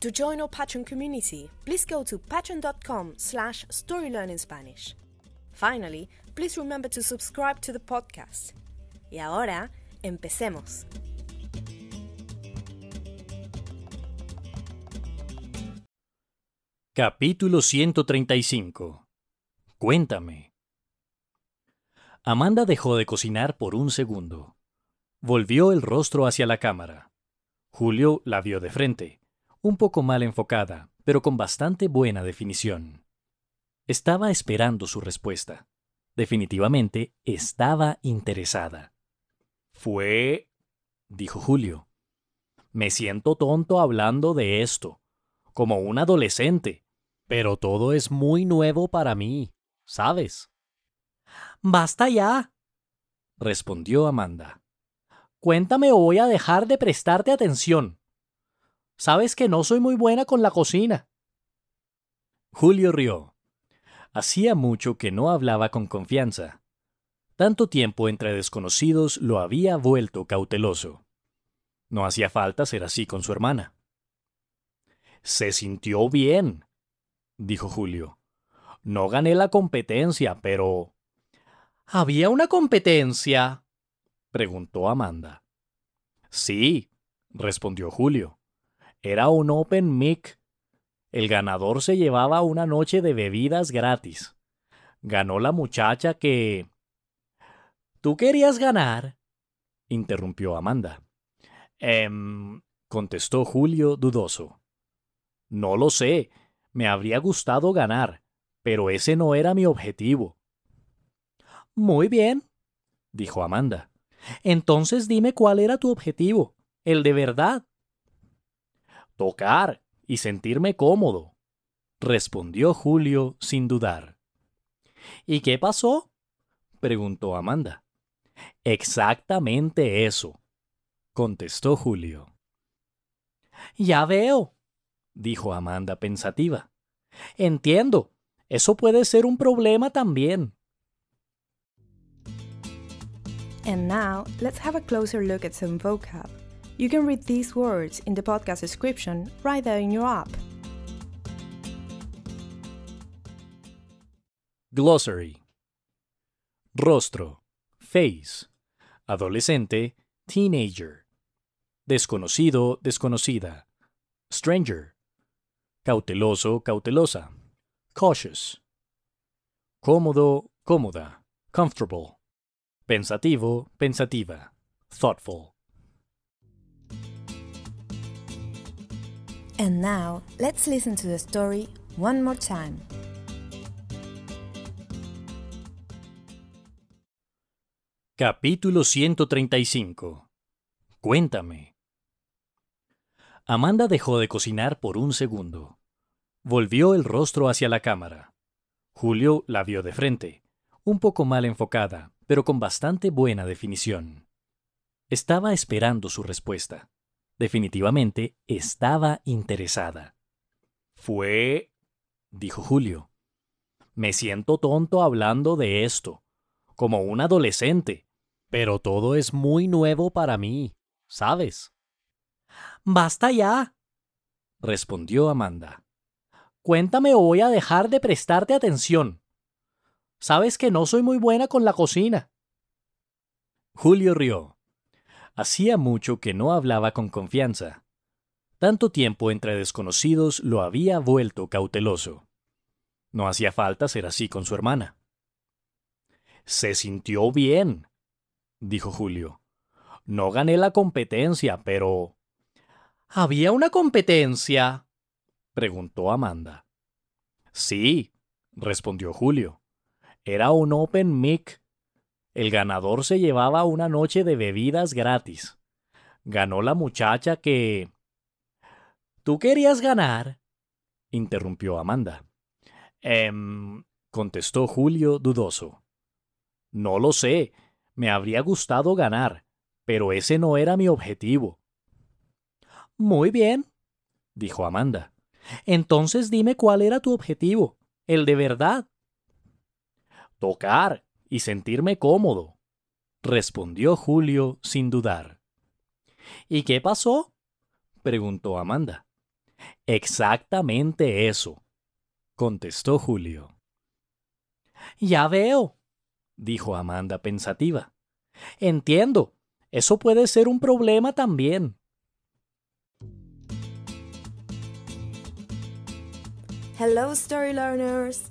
To join our Patreon community, please go to patreon.com slash storylearningspanish. Finally, please remember to subscribe to the podcast. Y ahora, empecemos. Capítulo 135 Cuéntame. Amanda dejó de cocinar por un segundo. Volvió el rostro hacia la cámara. Julio la vio de frente un poco mal enfocada, pero con bastante buena definición. Estaba esperando su respuesta. Definitivamente estaba interesada. Fue... dijo Julio. Me siento tonto hablando de esto, como un adolescente, pero todo es muy nuevo para mí, ¿sabes? Basta ya, respondió Amanda. Cuéntame o voy a dejar de prestarte atención. Sabes que no soy muy buena con la cocina. Julio rió. Hacía mucho que no hablaba con confianza. Tanto tiempo entre desconocidos lo había vuelto cauteloso. No hacía falta ser así con su hermana. Se sintió bien, dijo Julio. No gané la competencia, pero... ¿Había una competencia? preguntó Amanda. Sí, respondió Julio. Era un Open Mic. El ganador se llevaba una noche de bebidas gratis. Ganó la muchacha que... ¿Tú querías ganar? interrumpió Amanda. Em, contestó Julio dudoso. No lo sé. Me habría gustado ganar, pero ese no era mi objetivo. Muy bien, dijo Amanda. Entonces dime cuál era tu objetivo, el de verdad tocar y sentirme cómodo, respondió Julio sin dudar. ¿Y qué pasó? preguntó Amanda. Exactamente eso, contestó Julio. Ya veo, dijo Amanda pensativa. Entiendo, eso puede ser un problema también. And now, let's have a closer look at some vocab. You can read these words in the podcast description right there in your app. Glossary Rostro, face. Adolescente, teenager. Desconocido, desconocida. Stranger. Cauteloso, cautelosa. Cautious. Cómodo, cómoda. Comfortable. Pensativo, pensativa. Thoughtful. And now, let's listen to the story one more time. Capítulo 135 Cuéntame. Amanda dejó de cocinar por un segundo. Volvió el rostro hacia la cámara. Julio la vio de frente, un poco mal enfocada, pero con bastante buena definición. Estaba esperando su respuesta. Definitivamente estaba interesada. Fue... dijo Julio. Me siento tonto hablando de esto, como un adolescente, pero todo es muy nuevo para mí, ¿sabes? Basta ya, respondió Amanda. Cuéntame o voy a dejar de prestarte atención. Sabes que no soy muy buena con la cocina. Julio rió. Hacía mucho que no hablaba con confianza. Tanto tiempo entre desconocidos lo había vuelto cauteloso. No hacía falta ser así con su hermana. Se sintió bien, dijo Julio. No gané la competencia, pero... ¿Había una competencia? preguntó Amanda. Sí, respondió Julio. Era un Open Mic. El ganador se llevaba una noche de bebidas gratis. Ganó la muchacha que... ¿Tú querías ganar? interrumpió Amanda. Em, contestó Julio dudoso. No lo sé. Me habría gustado ganar, pero ese no era mi objetivo. Muy bien, dijo Amanda. Entonces dime cuál era tu objetivo, el de verdad. Tocar y sentirme cómodo, respondió Julio sin dudar. ¿Y qué pasó? preguntó Amanda. Exactamente eso, contestó Julio. Ya veo, dijo Amanda pensativa. Entiendo. Eso puede ser un problema también. Hello, story learners!